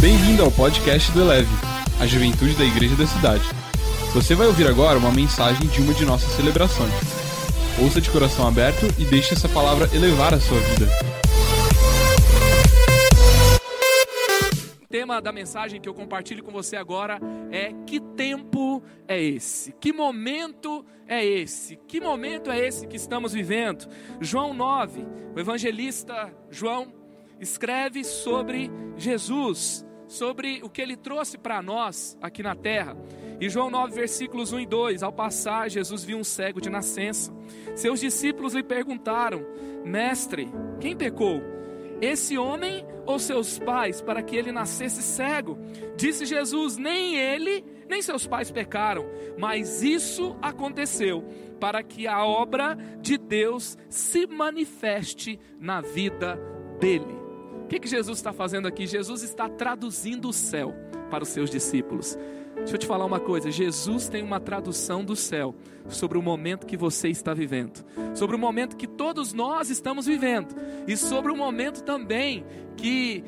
Bem-vindo ao podcast do Eleve, a juventude da igreja da cidade. Você vai ouvir agora uma mensagem de uma de nossas celebrações. Ouça de coração aberto e deixe essa palavra elevar a sua vida. O tema da mensagem que eu compartilho com você agora é que tempo é esse? Que momento é esse? Que momento é esse que estamos vivendo? João 9, o evangelista João escreve sobre Jesus, sobre o que ele trouxe para nós aqui na terra. E João 9, versículos 1 e 2: Ao passar, Jesus viu um cego de nascença. Seus discípulos lhe perguntaram: Mestre, quem pecou? Esse homem ou seus pais, para que ele nascesse cego? Disse Jesus: Nem ele, nem seus pais pecaram, mas isso aconteceu para que a obra de Deus se manifeste na vida dele que, que Jesus está fazendo aqui? Jesus está traduzindo o céu para os seus discípulos. Deixa eu te falar uma coisa: Jesus tem uma tradução do céu sobre o momento que você está vivendo, sobre o momento que todos nós estamos vivendo, e sobre o momento também que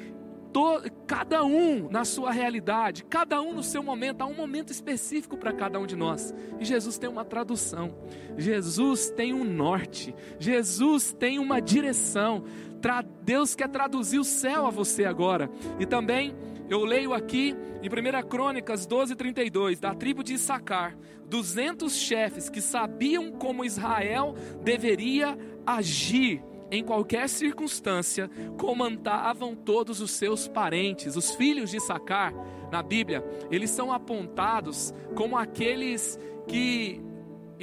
to, cada um na sua realidade, cada um no seu momento, há um momento específico para cada um de nós. E Jesus tem uma tradução, Jesus tem um norte, Jesus tem uma direção. Deus quer traduzir o céu a você agora. E também eu leio aqui em 1 Crônicas 12, 32, da tribo de Issacar, 200 chefes que sabiam como Israel deveria agir em qualquer circunstância, comandavam todos os seus parentes, os filhos de Issacar, na Bíblia, eles são apontados como aqueles que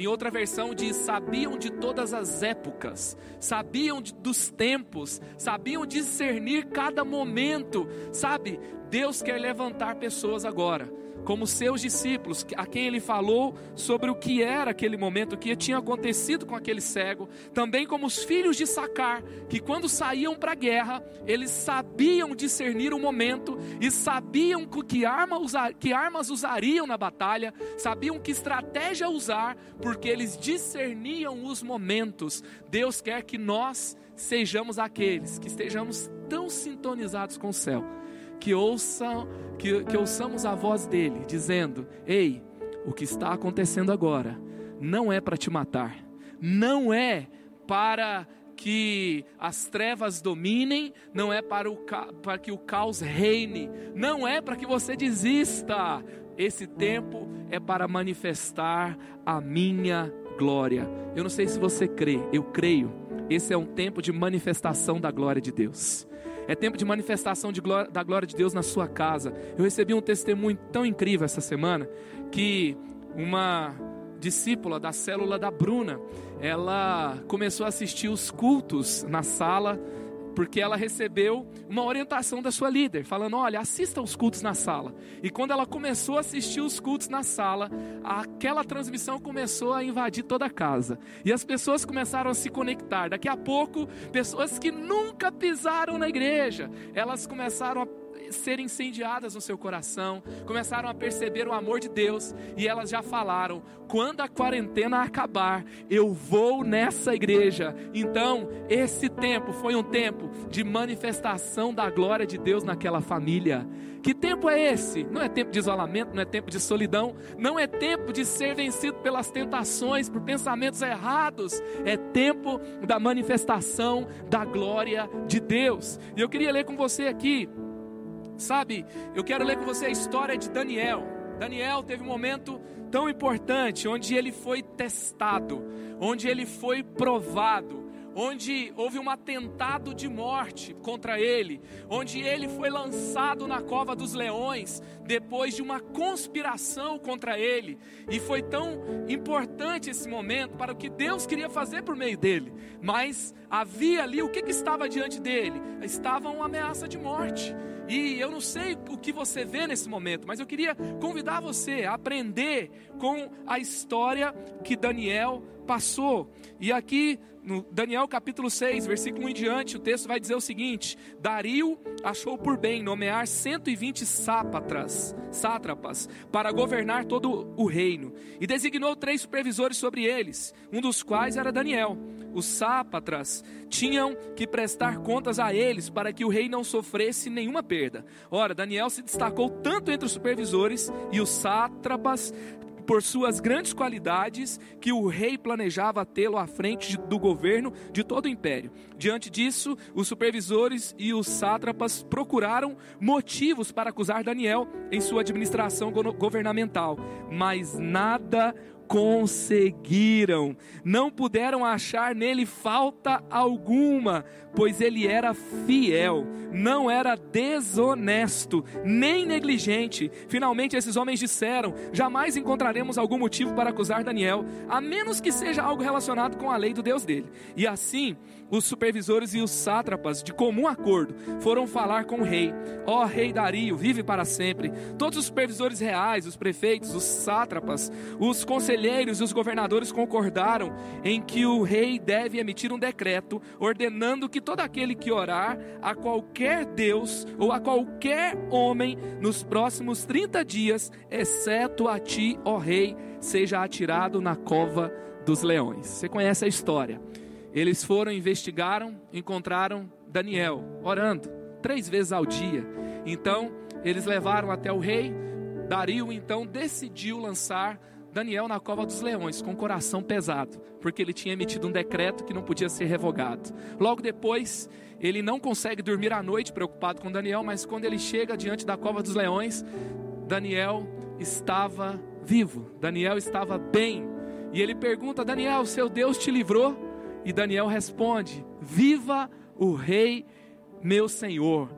em outra versão diz: sabiam de todas as épocas, sabiam de, dos tempos, sabiam discernir cada momento, sabe? Deus quer levantar pessoas agora como seus discípulos, a quem ele falou sobre o que era aquele momento, o que tinha acontecido com aquele cego, também como os filhos de Sacar, que quando saíam para a guerra, eles sabiam discernir o momento e sabiam que, arma usar, que armas usariam na batalha, sabiam que estratégia usar, porque eles discerniam os momentos. Deus quer que nós sejamos aqueles que estejamos tão sintonizados com o céu que ouçam, que, que ouçamos a voz dele, dizendo: Ei, o que está acontecendo agora não é para te matar, não é para que as trevas dominem, não é para, o, para que o caos reine, não é para que você desista. Esse tempo é para manifestar a minha glória. Eu não sei se você crê, eu creio. Esse é um tempo de manifestação da glória de Deus. É tempo de manifestação de glória, da glória de Deus na sua casa. Eu recebi um testemunho tão incrível essa semana que uma discípula da célula da Bruna, ela começou a assistir os cultos na sala porque ela recebeu uma orientação da sua líder, falando: olha, assista os cultos na sala. E quando ela começou a assistir os cultos na sala, aquela transmissão começou a invadir toda a casa. E as pessoas começaram a se conectar. Daqui a pouco, pessoas que nunca pisaram na igreja, elas começaram a ser incendiadas no seu coração, começaram a perceber o amor de Deus e elas já falaram: quando a quarentena acabar, eu vou nessa igreja. Então, esse tempo foi um tempo de manifestação da glória de Deus naquela família. Que tempo é esse? Não é tempo de isolamento, não é tempo de solidão, não é tempo de ser vencido pelas tentações, por pensamentos errados. É tempo da manifestação da glória de Deus. E eu queria ler com você aqui Sabe, eu quero ler com você a história de Daniel. Daniel teve um momento tão importante onde ele foi testado, onde ele foi provado, onde houve um atentado de morte contra ele, onde ele foi lançado na cova dos leões depois de uma conspiração contra ele, e foi tão importante esse momento para o que Deus queria fazer por meio dele, mas havia ali o que, que estava diante dele? Estava uma ameaça de morte. E eu não sei o que você vê nesse momento, mas eu queria convidar você a aprender com a história que Daniel passou. E aqui no Daniel capítulo 6, versículo 1 em diante, o texto vai dizer o seguinte: Dario achou por bem nomear 120 sápatras, sátrapas para governar todo o reino, e designou três supervisores sobre eles, um dos quais era Daniel. Os sápatras tinham que prestar contas a eles para que o rei não sofresse nenhuma perda. Ora, Daniel se destacou tanto entre os supervisores e os sátrapas por suas grandes qualidades que o rei planejava tê-lo à frente do governo de todo o império. Diante disso, os supervisores e os sátrapas procuraram motivos para acusar Daniel em sua administração governamental, mas nada conseguiram, não puderam achar nele falta alguma, pois ele era fiel, não era desonesto, nem negligente. Finalmente, esses homens disseram: jamais encontraremos algum motivo para acusar Daniel, a menos que seja algo relacionado com a lei do Deus dele. E assim, os supervisores e os sátrapas, de comum acordo, foram falar com o rei: Ó oh, rei Dario, vive para sempre. Todos os supervisores reais, os prefeitos, os sátrapas, os conselheiros e os governadores concordaram em que o rei deve emitir um decreto ordenando que todo aquele que orar a qualquer Deus ou a qualquer homem nos próximos 30 dias, exceto a ti, ó rei, seja atirado na cova dos leões. Você conhece a história. Eles foram, investigaram, encontraram Daniel orando três vezes ao dia. Então, eles levaram até o rei. Dario então decidiu lançar Daniel na cova dos leões, com o coração pesado, porque ele tinha emitido um decreto que não podia ser revogado. Logo depois, ele não consegue dormir à noite preocupado com Daniel, mas quando ele chega diante da cova dos leões, Daniel estava vivo, Daniel estava bem. E ele pergunta: Daniel, seu Deus te livrou? E Daniel responde: Viva o Rei, meu Senhor,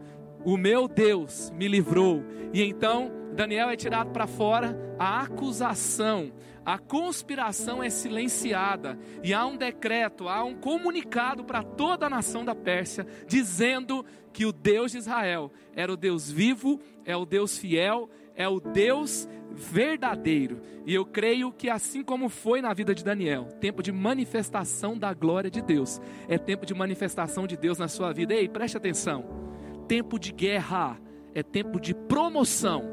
o meu Deus me livrou. E então Daniel é tirado para fora, a acusação, a conspiração é silenciada, e há um decreto, há um comunicado para toda a nação da Pérsia, dizendo que o Deus de Israel era o Deus vivo, é o Deus fiel, é o Deus verdadeiro. E eu creio que assim como foi na vida de Daniel, tempo de manifestação da glória de Deus, é tempo de manifestação de Deus na sua vida. Ei, preste atenção. Tempo de guerra é tempo de promoção.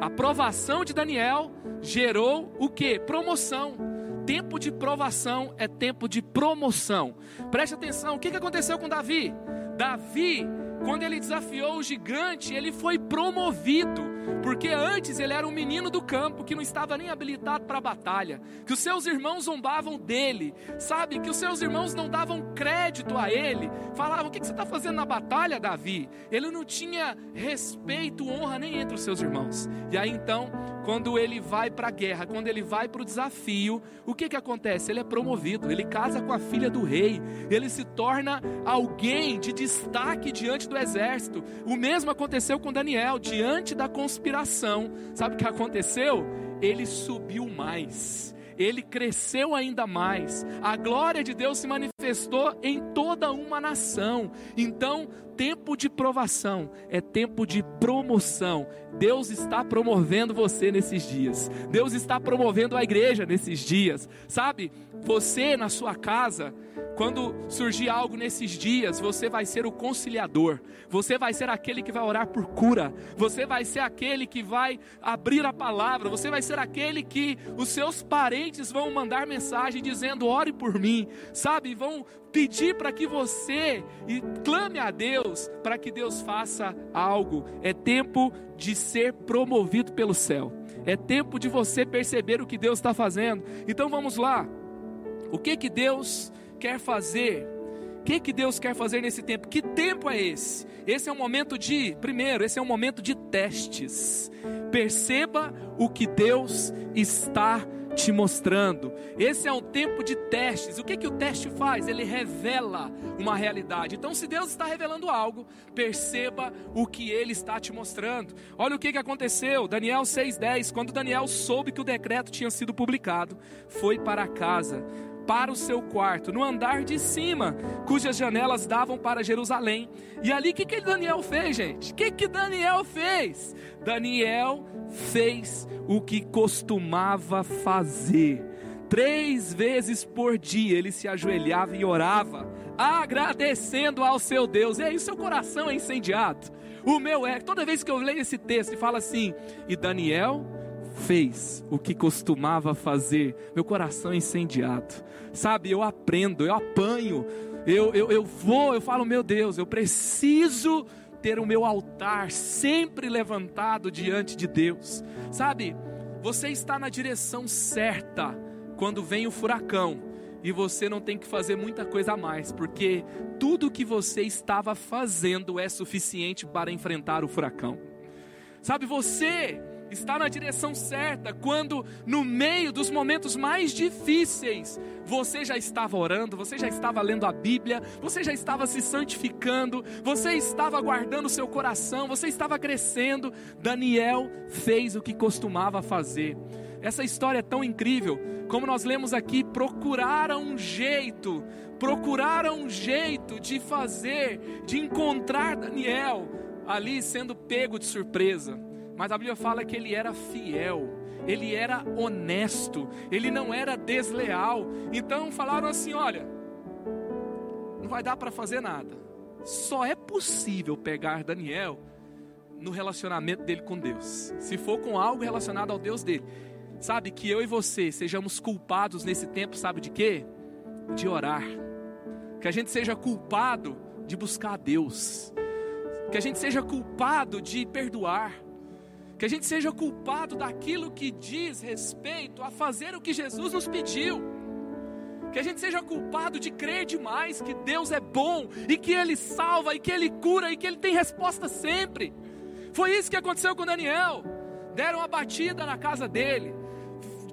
A provação de Daniel gerou o que? Promoção. Tempo de provação é tempo de promoção. Preste atenção, o que aconteceu com Davi? Davi quando ele desafiou o gigante, ele foi promovido, porque antes ele era um menino do campo que não estava nem habilitado para a batalha, que os seus irmãos zombavam dele, sabe? Que os seus irmãos não davam crédito a ele, falavam: O que você está fazendo na batalha, Davi? Ele não tinha respeito, honra nem entre os seus irmãos. E aí então, quando ele vai para a guerra, quando ele vai para o desafio, o que, que acontece? Ele é promovido, ele casa com a filha do rei, ele se torna alguém de destaque diante do exército. O mesmo aconteceu com Daniel, diante da conspiração. Sabe o que aconteceu? Ele subiu mais ele cresceu ainda mais. A glória de Deus se manifestou em toda uma nação. Então, tempo de provação é tempo de promoção. Deus está promovendo você nesses dias. Deus está promovendo a igreja nesses dias. Sabe? Você na sua casa, quando surgir algo nesses dias, você vai ser o conciliador, você vai ser aquele que vai orar por cura, você vai ser aquele que vai abrir a palavra, você vai ser aquele que os seus parentes vão mandar mensagem dizendo: ore por mim, sabe? Vão pedir para que você clame a Deus para que Deus faça algo. É tempo de ser promovido pelo céu. É tempo de você perceber o que Deus está fazendo. Então vamos lá. O que que Deus quer fazer? O que que Deus quer fazer nesse tempo? Que tempo é esse? Esse é um momento de, primeiro, esse é um momento de testes. Perceba o que Deus está te mostrando. Esse é um tempo de testes. O que, que o teste faz? Ele revela uma realidade. Então, se Deus está revelando algo, perceba o que ele está te mostrando. Olha o que, que aconteceu. Daniel 6,10. Quando Daniel soube que o decreto tinha sido publicado, foi para casa para o seu quarto, no andar de cima, cujas janelas davam para Jerusalém. E ali, o que, que Daniel fez, gente? O que, que Daniel fez? Daniel fez o que costumava fazer. Três vezes por dia ele se ajoelhava e orava, agradecendo ao seu Deus. E aí, seu coração é incendiado. O meu é, toda vez que eu leio esse texto e fala assim, e Daniel fez o que costumava fazer, meu coração é incendiado. Sabe, eu aprendo, eu apanho, eu, eu, eu vou, eu falo, meu Deus, eu preciso ter o meu altar sempre levantado diante de Deus. Sabe, você está na direção certa quando vem o furacão e você não tem que fazer muita coisa a mais, porque tudo que você estava fazendo é suficiente para enfrentar o furacão. Sabe, você está na direção certa quando, no meio dos momentos mais difíceis, você já estava orando, você já estava lendo a Bíblia, você já estava se santificando, você estava guardando seu coração, você estava crescendo. Daniel fez o que costumava fazer. Essa história é tão incrível, como nós lemos aqui, procuraram um jeito, procuraram um jeito de fazer, de encontrar Daniel ali sendo pego de surpresa. Mas a Bíblia fala que ele era fiel, ele era honesto, ele não era desleal. Então falaram assim: olha, não vai dar para fazer nada. Só é possível pegar Daniel no relacionamento dele com Deus. Se for com algo relacionado ao Deus dele. Sabe, que eu e você sejamos culpados nesse tempo, sabe de quê? De orar. Que a gente seja culpado de buscar a Deus. Que a gente seja culpado de perdoar. Que a gente seja culpado daquilo que diz respeito a fazer o que Jesus nos pediu. Que a gente seja culpado de crer demais que Deus é bom e que Ele salva e que Ele cura e que Ele tem resposta sempre. Foi isso que aconteceu com Daniel. Deram a batida na casa dele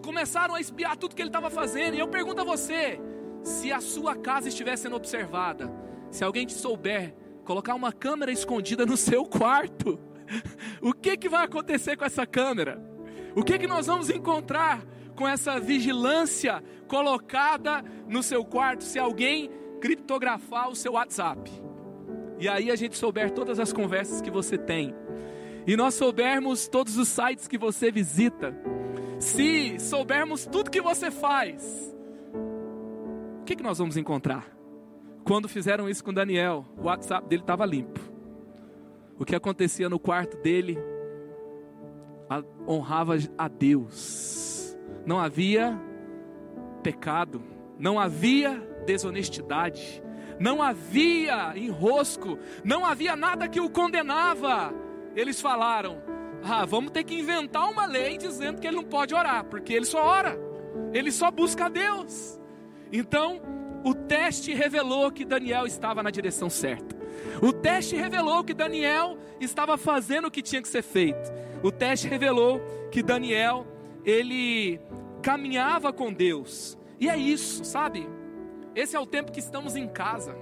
começaram a espiar tudo que ele estava fazendo. E eu pergunto a você: se a sua casa estiver sendo observada, se alguém te souber colocar uma câmera escondida no seu quarto, o que, que vai acontecer com essa câmera? O que, que nós vamos encontrar com essa vigilância colocada no seu quarto se alguém criptografar o seu WhatsApp? E aí a gente souber todas as conversas que você tem, e nós soubermos todos os sites que você visita, se soubermos tudo que você faz, o que, que nós vamos encontrar? Quando fizeram isso com Daniel, o WhatsApp dele estava limpo. O que acontecia no quarto dele honrava a Deus. Não havia pecado, não havia desonestidade, não havia enrosco, não havia nada que o condenava. Eles falaram: ah, vamos ter que inventar uma lei dizendo que ele não pode orar, porque ele só ora, ele só busca a Deus. Então, o teste revelou que Daniel estava na direção certa. O teste revelou que Daniel estava fazendo o que tinha que ser feito. O teste revelou que Daniel, ele caminhava com Deus. E é isso, sabe? Esse é o tempo que estamos em casa.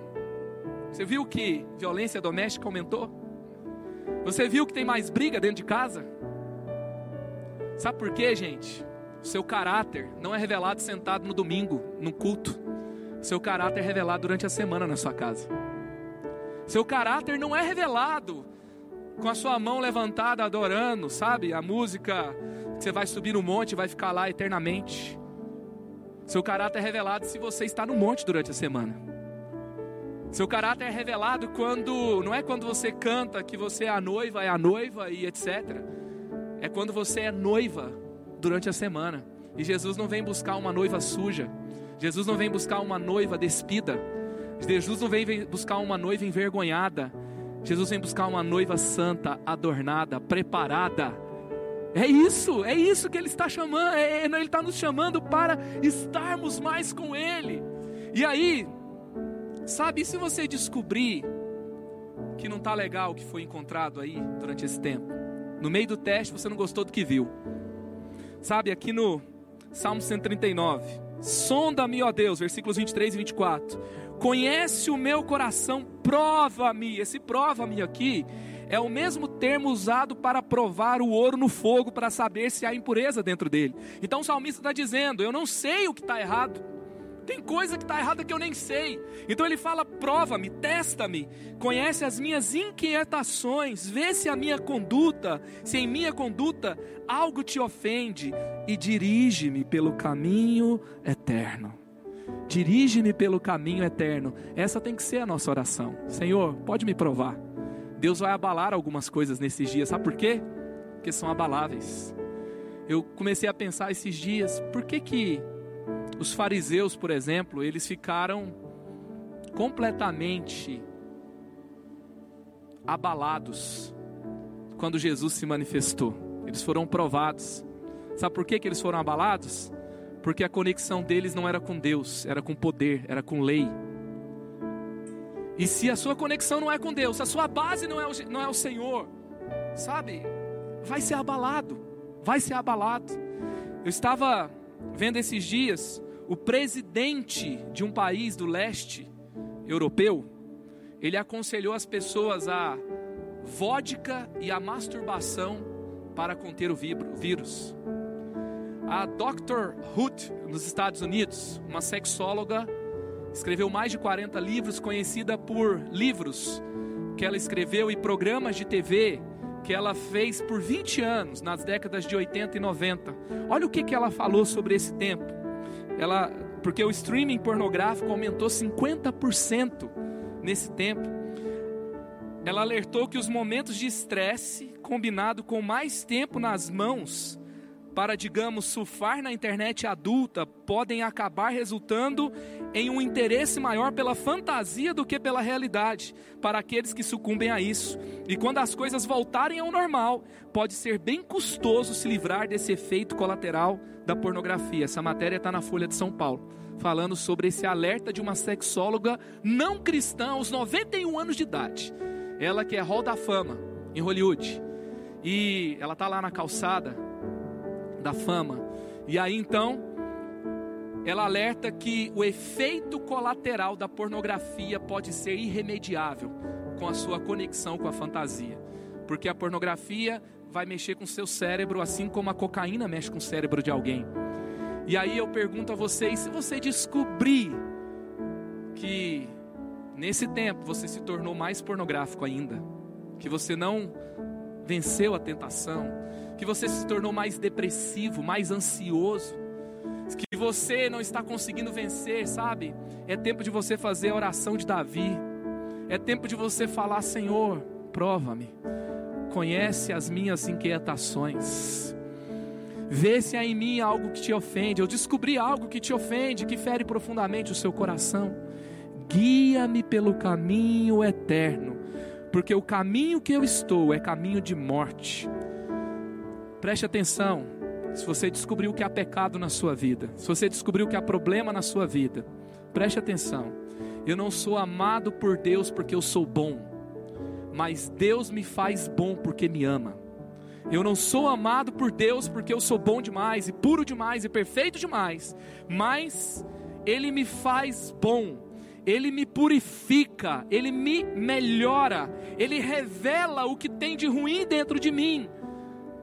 Você viu que violência doméstica aumentou? Você viu que tem mais briga dentro de casa? Sabe por quê, gente? Seu caráter não é revelado sentado no domingo, no culto. Seu caráter é revelado durante a semana na sua casa. Seu caráter não é revelado com a sua mão levantada adorando, sabe? A música que você vai subir no monte e vai ficar lá eternamente. Seu caráter é revelado se você está no monte durante a semana. Seu caráter é revelado quando, não é quando você canta que você é a noiva, é a noiva e etc. É quando você é noiva durante a semana. E Jesus não vem buscar uma noiva suja. Jesus não vem buscar uma noiva despida. Jesus não vem buscar uma noiva envergonhada. Jesus vem buscar uma noiva santa, adornada, preparada. É isso, é isso que Ele está chamando. É, é Ele está nos chamando para estarmos mais com Ele. E aí, Sabe, se você descobrir que não está legal o que foi encontrado aí durante esse tempo, no meio do teste você não gostou do que viu. Sabe, aqui no Salmo 139, sonda-me, ó Deus, versículos 23 e 24. Conhece o meu coração, prova-me. Esse prova-me aqui é o mesmo termo usado para provar o ouro no fogo, para saber se há impureza dentro dele. Então o salmista está dizendo: Eu não sei o que está errado, tem coisa que está errada que eu nem sei. Então ele fala: prova-me, testa-me, conhece as minhas inquietações, vê se a minha conduta, se em minha conduta algo te ofende, e dirige-me pelo caminho eterno. Dirige-me pelo caminho eterno. Essa tem que ser a nossa oração. Senhor, pode me provar. Deus vai abalar algumas coisas nesses dias, sabe por quê? Porque são abaláveis. Eu comecei a pensar esses dias, por que que os fariseus, por exemplo, eles ficaram completamente abalados quando Jesus se manifestou. Eles foram provados. Sabe por que, que eles foram abalados? Porque a conexão deles não era com Deus, era com poder, era com lei. E se a sua conexão não é com Deus, a sua base não é o, não é o Senhor, sabe, vai ser abalado, vai ser abalado. Eu estava vendo esses dias o presidente de um país do leste europeu, ele aconselhou as pessoas a vodka e a masturbação para conter o vírus. A Dr. Hood, nos Estados Unidos, uma sexóloga, escreveu mais de 40 livros, conhecida por livros que ela escreveu e programas de TV que ela fez por 20 anos, nas décadas de 80 e 90. Olha o que, que ela falou sobre esse tempo. Ela, porque o streaming pornográfico aumentou 50% nesse tempo. Ela alertou que os momentos de estresse, combinado com mais tempo nas mãos, para, digamos, surfar na internet adulta, podem acabar resultando em um interesse maior pela fantasia do que pela realidade, para aqueles que sucumbem a isso. E quando as coisas voltarem ao normal, pode ser bem custoso se livrar desse efeito colateral da pornografia. Essa matéria está na Folha de São Paulo, falando sobre esse alerta de uma sexóloga não cristã aos 91 anos de idade. Ela que é Hall da Fama em Hollywood. E ela está lá na calçada da fama. E aí então, ela alerta que o efeito colateral da pornografia pode ser irremediável com a sua conexão com a fantasia. Porque a pornografia vai mexer com o seu cérebro, assim como a cocaína mexe com o cérebro de alguém. E aí eu pergunto a vocês: se você descobrir que nesse tempo você se tornou mais pornográfico ainda, que você não venceu a tentação, que você se tornou mais depressivo, mais ansioso, que você não está conseguindo vencer, sabe? É tempo de você fazer a oração de Davi, é tempo de você falar: Senhor, prova-me conhece as minhas inquietações. Vê se há em mim algo que te ofende. Eu descobri algo que te ofende, que fere profundamente o seu coração. Guia-me pelo caminho eterno, porque o caminho que eu estou é caminho de morte. Preste atenção. Se você descobriu que há pecado na sua vida, se você descobriu que há problema na sua vida, preste atenção. Eu não sou amado por Deus porque eu sou bom mas Deus me faz bom porque me ama. Eu não sou amado por Deus porque eu sou bom demais, e puro demais, e perfeito demais, mas Ele me faz bom, Ele me purifica, Ele me melhora, Ele revela o que tem de ruim dentro de mim.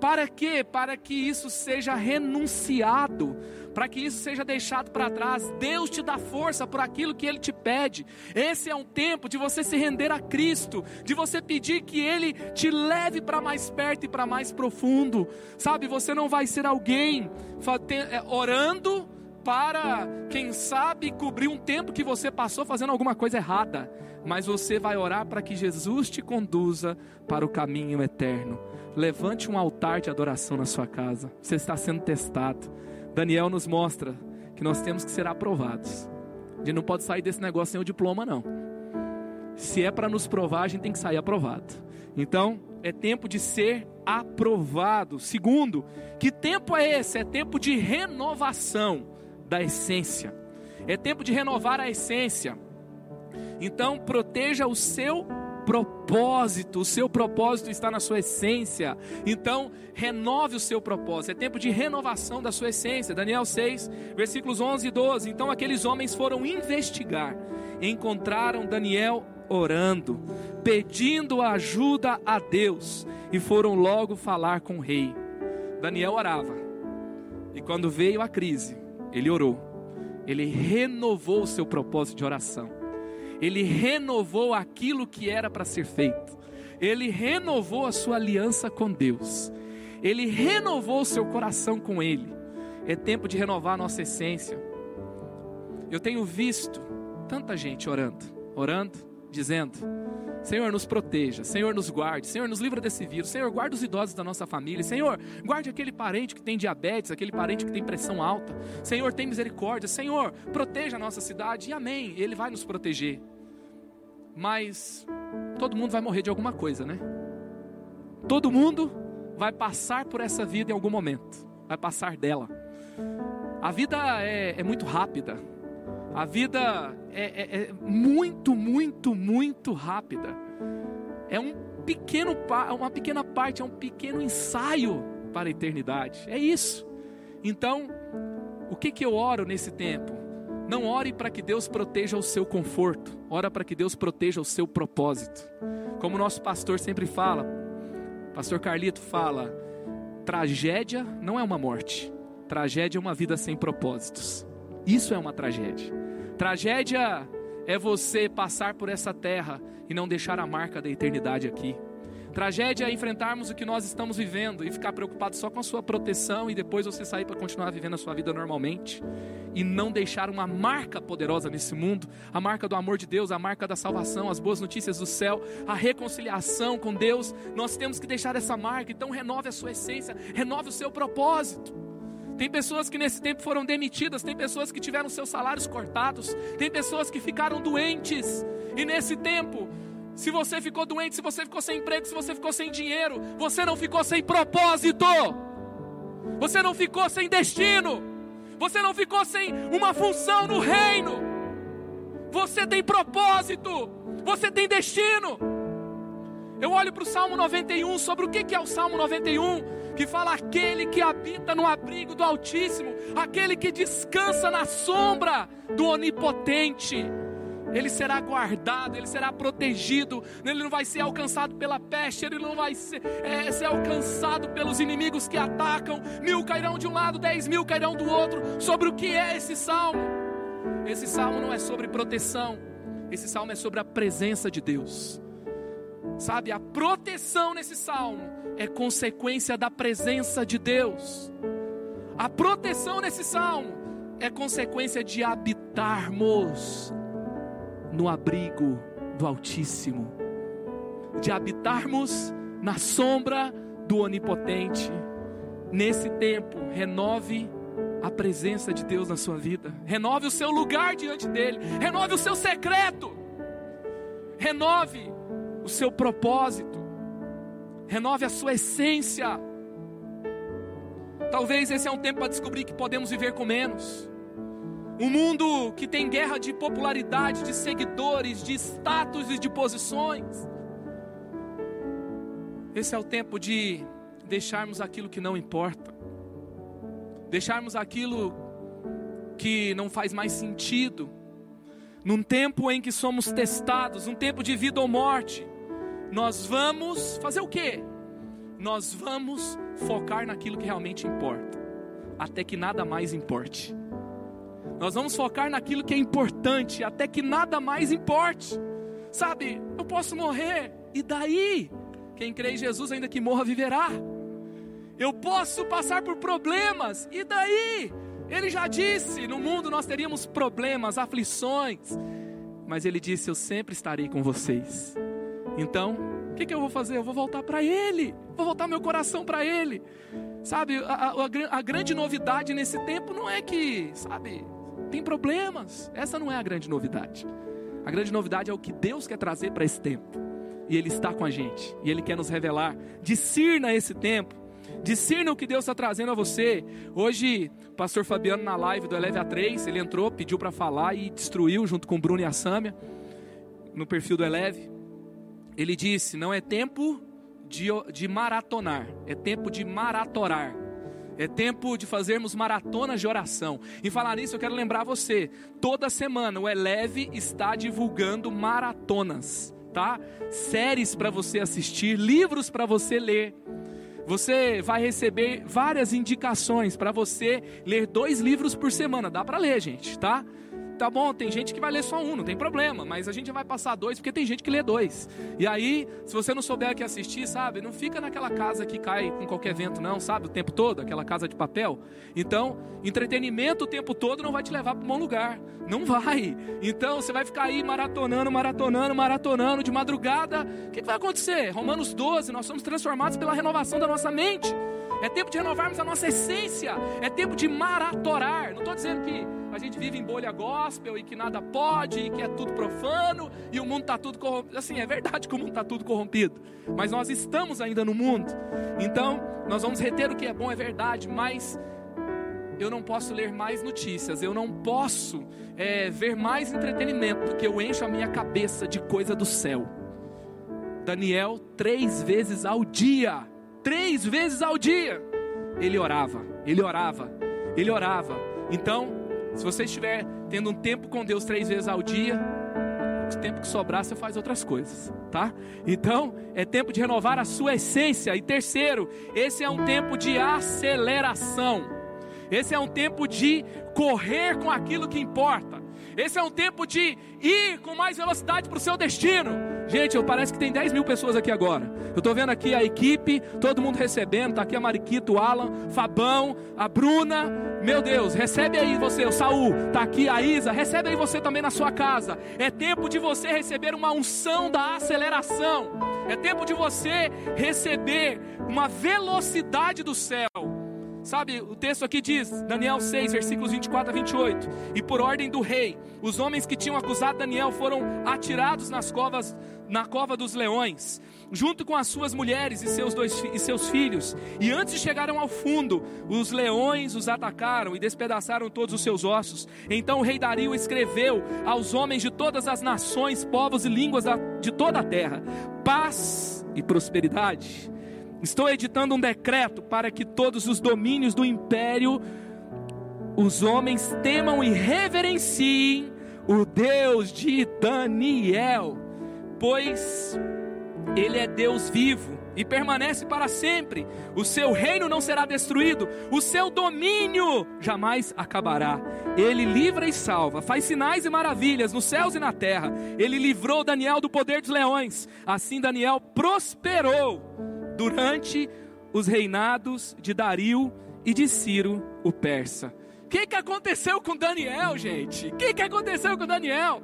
Para quê? Para que isso seja renunciado para que isso seja deixado para trás. Deus te dá força por aquilo que Ele te pede. Esse é um tempo de você se render a Cristo, de você pedir que Ele te leve para mais perto e para mais profundo. Sabe, você não vai ser alguém é, orando para, quem sabe, cobrir um tempo que você passou fazendo alguma coisa errada, mas você vai orar para que Jesus te conduza para o caminho eterno. Levante um altar de adoração na sua casa. Você está sendo testado. Daniel nos mostra que nós temos que ser aprovados. A gente não pode sair desse negócio sem o diploma, não. Se é para nos provar, a gente tem que sair aprovado. Então, é tempo de ser aprovado. Segundo, que tempo é esse? É tempo de renovação da essência. É tempo de renovar a essência. Então, proteja o seu propósito, o seu propósito está na sua essência. Então, renove o seu propósito. É tempo de renovação da sua essência. Daniel 6, versículos 11 e 12. Então, aqueles homens foram investigar, encontraram Daniel orando, pedindo ajuda a Deus, e foram logo falar com o rei. Daniel orava, e quando veio a crise, ele orou, ele renovou o seu propósito de oração ele renovou aquilo que era para ser feito, ele renovou a sua aliança com Deus, ele renovou o seu coração com Ele. É tempo de renovar a nossa essência. Eu tenho visto tanta gente orando, orando, dizendo: Senhor, nos proteja. Senhor, nos guarde. Senhor, nos livra desse vírus. Senhor, guarda os idosos da nossa família. Senhor, guarde aquele parente que tem diabetes, aquele parente que tem pressão alta. Senhor, tem misericórdia. Senhor, proteja a nossa cidade. E amém. Ele vai nos proteger. Mas todo mundo vai morrer de alguma coisa, né? Todo mundo vai passar por essa vida em algum momento. Vai passar dela. A vida é, é muito rápida. A vida é, é, é, muito, muito, muito rápida. É um pequeno, uma pequena parte, é um pequeno ensaio para a eternidade. É isso. Então, o que, que eu oro nesse tempo? Não ore para que Deus proteja o seu conforto, ora para que Deus proteja o seu propósito. Como o nosso pastor sempre fala, pastor Carlito fala: tragédia não é uma morte, tragédia é uma vida sem propósitos. Isso é uma tragédia. Tragédia é você passar por essa terra e não deixar a marca da eternidade aqui. Tragédia é enfrentarmos o que nós estamos vivendo e ficar preocupado só com a sua proteção e depois você sair para continuar vivendo a sua vida normalmente e não deixar uma marca poderosa nesse mundo, a marca do amor de Deus, a marca da salvação, as boas notícias do céu, a reconciliação com Deus. Nós temos que deixar essa marca, então renove a sua essência, renove o seu propósito. Tem pessoas que nesse tempo foram demitidas, tem pessoas que tiveram seus salários cortados, tem pessoas que ficaram doentes. E nesse tempo, se você ficou doente, se você ficou sem emprego, se você ficou sem dinheiro, você não ficou sem propósito. Você não ficou sem destino. Você não ficou sem uma função no reino. Você tem propósito. Você tem destino. Eu olho para o Salmo 91 sobre o que é o Salmo 91 que fala aquele que habita no abrigo do Altíssimo, aquele que descansa na sombra do Onipotente. Ele será guardado, ele será protegido, ele não vai ser alcançado pela peste, ele não vai ser, é, ser alcançado pelos inimigos que atacam. Mil cairão de um lado, dez mil cairão do outro. Sobre o que é esse salmo? Esse salmo não é sobre proteção, esse salmo é sobre a presença de Deus. Sabe, a proteção nesse salmo é consequência da presença de Deus. A proteção nesse salmo é consequência de habitarmos no abrigo do Altíssimo, de habitarmos na sombra do Onipotente. Nesse tempo, renove a presença de Deus na sua vida, renove o seu lugar diante dEle, renove o seu secreto, renove o seu propósito renove a sua essência. Talvez esse é um tempo para descobrir que podemos viver com menos. Um mundo que tem guerra de popularidade, de seguidores, de status e de posições. Esse é o tempo de deixarmos aquilo que não importa, deixarmos aquilo que não faz mais sentido, num tempo em que somos testados, um tempo de vida ou morte, nós vamos fazer o quê? Nós vamos focar naquilo que realmente importa, até que nada mais importe. Nós vamos focar naquilo que é importante, até que nada mais importe. Sabe, eu posso morrer, e daí? Quem crê em Jesus, ainda que morra, viverá. Eu posso passar por problemas, e daí? Ele já disse: no mundo nós teríamos problemas, aflições, mas ele disse: Eu sempre estarei com vocês. Então, o que, que, eu vou fazer? Eu vou voltar para Ele, vou voltar meu coração para Ele. Sabe, a, a, a, grande novidade nesse tempo não é que, sabe, tem problemas. Essa não é a grande novidade. A grande novidade é o que Deus quer trazer para esse tempo. E Ele está com a gente. E Ele quer nos revelar. Discirna esse tempo. Discirna o que Deus está trazendo a você. Hoje, o pastor Fabiano, na live do Eleve A3, ele entrou, pediu para falar e destruiu junto com o Bruno e a Sâmia, no perfil do Eleve. Ele disse: não é tempo de, de maratonar, é tempo de maratorar. É tempo de fazermos maratonas de oração. E falar nisso, eu quero lembrar você: toda semana o Eleve está divulgando maratonas, tá? Séries para você assistir, livros para você ler. Você vai receber várias indicações para você ler dois livros por semana. Dá para ler, gente, tá? Tá bom, tem gente que vai ler só um, não tem problema, mas a gente vai passar dois, porque tem gente que lê dois. E aí, se você não souber aqui assistir, sabe, não fica naquela casa que cai com qualquer vento, não, sabe, o tempo todo, aquela casa de papel. Então, entretenimento o tempo todo não vai te levar para um bom lugar. Não vai. Então, você vai ficar aí maratonando, maratonando, maratonando de madrugada. O que vai acontecer? Romanos 12, nós somos transformados pela renovação da nossa mente. É tempo de renovarmos a nossa essência. É tempo de maratorar. Não estou dizendo que a gente vive em bolha gospel e que nada pode, e que é tudo profano e o mundo está tudo corrompido. Assim, é verdade que o mundo está tudo corrompido, mas nós estamos ainda no mundo. Então, nós vamos reter o que é bom, é verdade, mas eu não posso ler mais notícias, eu não posso é, ver mais entretenimento, porque eu encho a minha cabeça de coisa do céu. Daniel, três vezes ao dia Três vezes ao dia. Ele orava, ele orava, ele orava. Então, se você estiver tendo um tempo com Deus três vezes ao dia, o tempo que sobrar você faz outras coisas, tá? Então, é tempo de renovar a sua essência. E terceiro, esse é um tempo de aceleração. Esse é um tempo de correr com aquilo que importa. Esse é um tempo de ir com mais velocidade para o seu destino. Gente, eu parece que tem 10 mil pessoas aqui agora. Eu estou vendo aqui a equipe, todo mundo recebendo. Está aqui a Mariquito, o Alan, Fabão, a Bruna. Meu Deus, recebe aí você, o Saul. Está aqui a Isa. Recebe aí você também na sua casa. É tempo de você receber uma unção da aceleração. É tempo de você receber uma velocidade do céu. Sabe, o texto aqui diz, Daniel 6, versículos 24 a 28. E por ordem do rei, os homens que tinham acusado Daniel foram atirados nas covas, na cova dos leões, junto com as suas mulheres e seus, dois, e seus filhos. E antes de chegarem ao fundo, os leões os atacaram e despedaçaram todos os seus ossos. Então o rei Dario escreveu aos homens de todas as nações, povos e línguas de toda a terra: paz e prosperidade Estou editando um decreto para que todos os domínios do império, os homens temam e reverenciem o Deus de Daniel, pois ele é Deus vivo e permanece para sempre. O seu reino não será destruído, o seu domínio jamais acabará. Ele livra e salva, faz sinais e maravilhas nos céus e na terra. Ele livrou Daniel do poder dos leões. Assim Daniel prosperou durante os reinados de Dario e de Ciro, o persa. O que, que aconteceu com Daniel, gente? O que, que aconteceu com Daniel?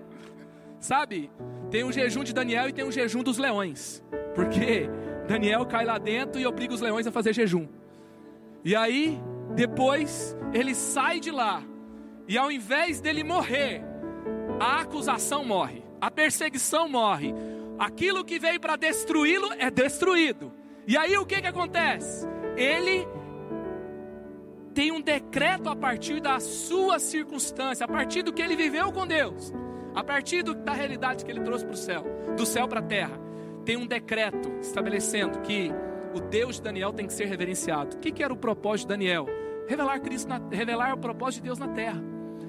Sabe, tem um jejum de Daniel e tem um jejum dos leões. Porque Daniel cai lá dentro e obriga os leões a fazer jejum. E aí, depois, ele sai de lá. E ao invés dele morrer, a acusação morre, a perseguição morre. Aquilo que veio para destruí-lo é destruído. E aí o que, que acontece? Ele tem um decreto a partir da sua circunstância, a partir do que ele viveu com Deus, a partir do, da realidade que ele trouxe para o céu, do céu para a terra. Tem um decreto estabelecendo que o Deus de Daniel tem que ser reverenciado. O que, que era o propósito de Daniel? Revelar Cristo, na, revelar o propósito de Deus na terra.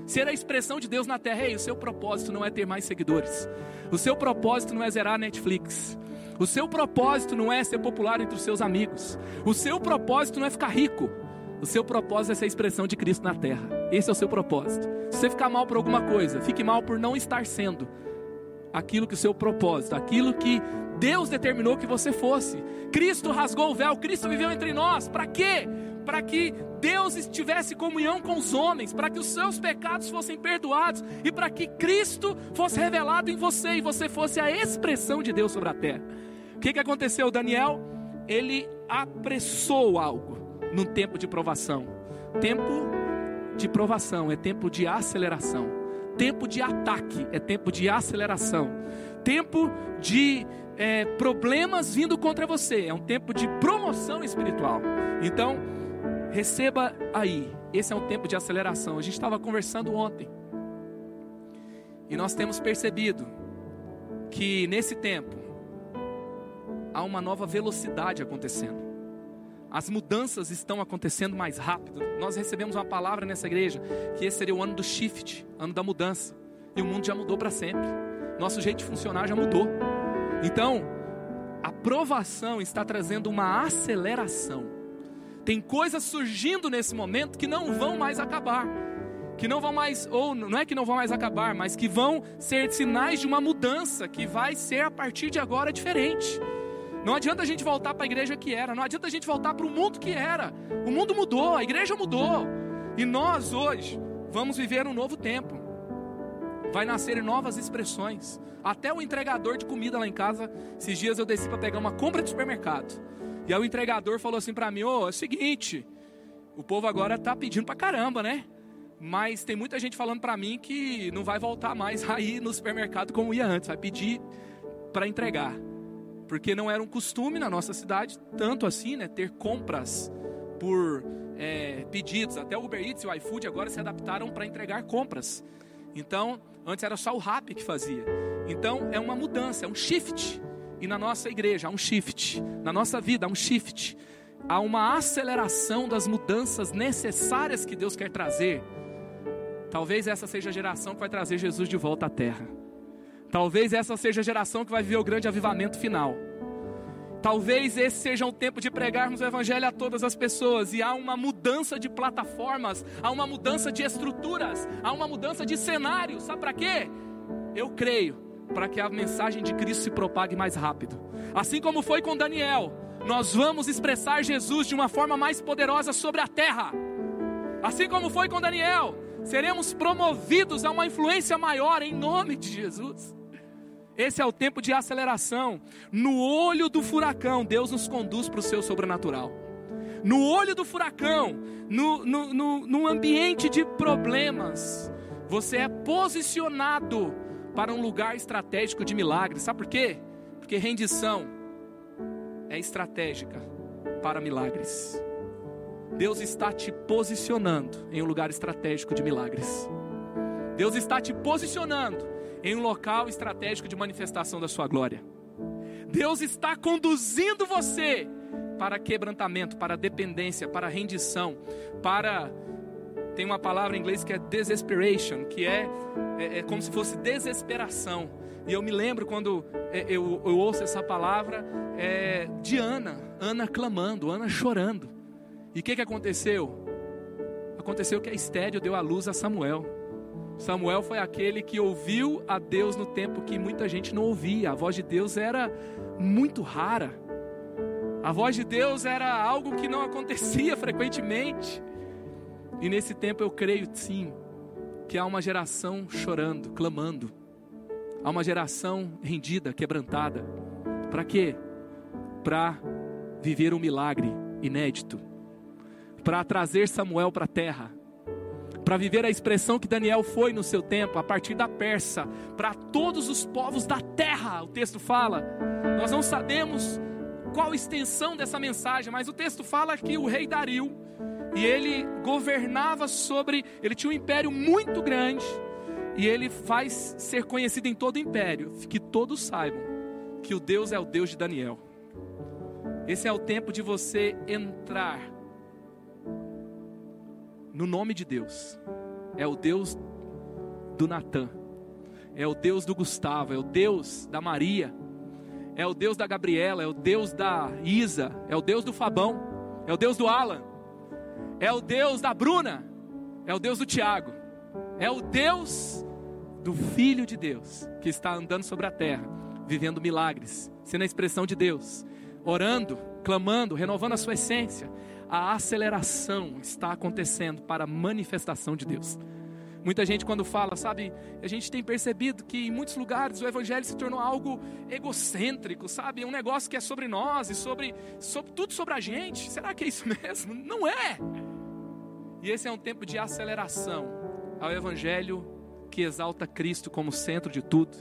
Ser a expressão de Deus na terra. Ei, o seu propósito não é ter mais seguidores. O seu propósito não é zerar a Netflix. O seu propósito não é ser popular entre os seus amigos. O seu propósito não é ficar rico. O seu propósito é ser a expressão de Cristo na terra. Esse é o seu propósito. Se você ficar mal por alguma coisa, fique mal por não estar sendo aquilo que o seu propósito, aquilo que Deus determinou que você fosse. Cristo rasgou o véu, Cristo viveu entre nós. Para quê? Para que Deus estivesse em comunhão com os homens, para que os seus pecados fossem perdoados e para que Cristo fosse revelado em você e você fosse a expressão de Deus sobre a terra. O que, que aconteceu? Daniel, ele apressou algo num tempo de provação. Tempo de provação é tempo de aceleração. Tempo de ataque é tempo de aceleração. Tempo de é, problemas vindo contra você é um tempo de promoção espiritual. Então, receba aí. Esse é um tempo de aceleração. A gente estava conversando ontem. E nós temos percebido que nesse tempo há uma nova velocidade acontecendo. As mudanças estão acontecendo mais rápido. Nós recebemos uma palavra nessa igreja que esse seria o ano do shift, ano da mudança. E o mundo já mudou para sempre. Nosso jeito de funcionar já mudou. Então, a provação está trazendo uma aceleração. Tem coisas surgindo nesse momento que não vão mais acabar. que não vão mais, ou não é que não vão mais acabar, mas que vão ser sinais de uma mudança que vai ser a partir de agora diferente. Não adianta a gente voltar para a igreja que era, não adianta a gente voltar para o mundo que era. O mundo mudou, a igreja mudou. E nós hoje vamos viver um novo tempo. Vai nascer novas expressões. Até o entregador de comida lá em casa, esses dias eu desci para pegar uma compra de supermercado. E aí o entregador falou assim para mim: "Ô, oh, é o seguinte, o povo agora está pedindo para caramba, né? Mas tem muita gente falando para mim que não vai voltar mais aí no supermercado como ia antes, vai pedir para entregar. Porque não era um costume na nossa cidade, tanto assim, né, ter compras por é, pedidos. Até o Uber Eats e o iFood agora se adaptaram para entregar compras. Então, antes era só o Rap que fazia. Então, é uma mudança, é um shift. E na nossa igreja há um shift, na nossa vida há um shift. Há uma aceleração das mudanças necessárias que Deus quer trazer Talvez essa seja a geração que vai trazer Jesus de volta à terra. Talvez essa seja a geração que vai viver o grande avivamento final. Talvez esse seja o tempo de pregarmos o Evangelho a todas as pessoas, e há uma mudança de plataformas, há uma mudança de estruturas, há uma mudança de cenário. Sabe para quê? Eu creio, para que a mensagem de Cristo se propague mais rápido. Assim como foi com Daniel, nós vamos expressar Jesus de uma forma mais poderosa sobre a terra. Assim como foi com Daniel, seremos promovidos a uma influência maior em nome de Jesus. Esse é o tempo de aceleração. No olho do furacão, Deus nos conduz para o seu sobrenatural. No olho do furacão, no, no, no, no ambiente de problemas, você é posicionado para um lugar estratégico de milagres. Sabe por quê? Porque rendição é estratégica para milagres. Deus está te posicionando em um lugar estratégico de milagres. Deus está te posicionando em um local estratégico de manifestação da sua glória. Deus está conduzindo você para quebrantamento, para dependência, para rendição, para tem uma palavra em inglês que é desesperation, que é, é, é como se fosse desesperação. E eu me lembro quando é, eu, eu, ouço essa palavra é, de Ana, Ana clamando, Ana chorando. E o que, que aconteceu? Aconteceu que a estéreo deu a luz a Samuel. Samuel foi aquele que ouviu a Deus no tempo que muita gente não ouvia. A voz de Deus era muito rara. A voz de Deus era algo que não acontecia frequentemente. E nesse tempo eu creio sim que há uma geração chorando, clamando. Há uma geração rendida, quebrantada. Para quê? Para viver um milagre inédito para trazer Samuel para a terra, para viver a expressão que Daniel foi no seu tempo, a partir da Persa, para todos os povos da terra, o texto fala. Nós não sabemos qual a extensão dessa mensagem, mas o texto fala que o rei Dario, e ele governava sobre, ele tinha um império muito grande, e ele faz ser conhecido em todo o império, que todos saibam que o Deus é o Deus de Daniel. Esse é o tempo de você entrar no nome de Deus. É o Deus do Natan, é o Deus do Gustavo, é o Deus da Maria, é o Deus da Gabriela, é o Deus da Isa, é o Deus do Fabão, é o Deus do Alan, é o Deus da Bruna, é o Deus do Tiago, é o Deus do Filho de Deus que está andando sobre a terra, vivendo milagres, sendo a expressão de Deus, orando, clamando, renovando a sua essência, a aceleração está acontecendo para a manifestação de Deus. Muita gente, quando fala, sabe, a gente tem percebido que em muitos lugares o Evangelho se tornou algo egocêntrico, sabe? Um negócio que é sobre nós e sobre, sobre tudo sobre a gente. Será que é isso mesmo? Não é. E esse é um tempo de aceleração ao Evangelho que exalta Cristo como centro de tudo,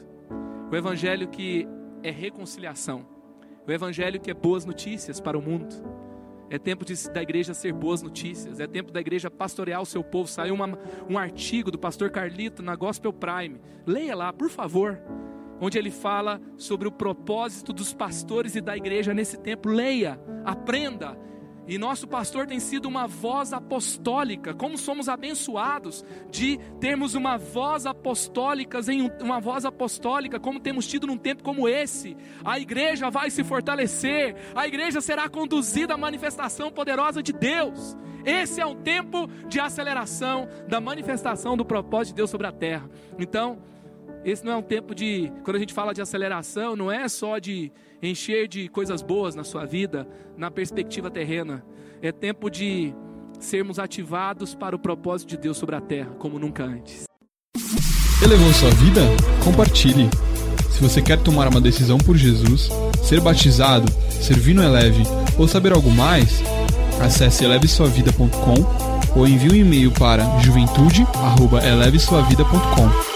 o Evangelho que é reconciliação, o Evangelho que é boas notícias para o mundo é tempo de, da igreja ser boas notícias. É tempo da igreja pastorear o seu povo. Saiu uma, um artigo do pastor Carlito na Gospel Prime. Leia lá, por favor. Onde ele fala sobre o propósito dos pastores e da igreja nesse tempo. Leia, aprenda e nosso pastor tem sido uma voz apostólica. Como somos abençoados de termos uma voz apostólica uma voz apostólica, como temos tido num tempo como esse. A igreja vai se fortalecer, a igreja será conduzida à manifestação poderosa de Deus. Esse é um tempo de aceleração da manifestação do propósito de Deus sobre a terra. Então, esse não é um tempo de, quando a gente fala de aceleração, não é só de encher de coisas boas na sua vida, na perspectiva terrena. É tempo de sermos ativados para o propósito de Deus sobre a terra, como nunca antes. Elevou sua vida? Compartilhe. Se você quer tomar uma decisão por Jesus, ser batizado, servir no Eleve ou saber algo mais, acesse elevesuavida.com ou envie um e-mail para juventude@elevesuavida.com.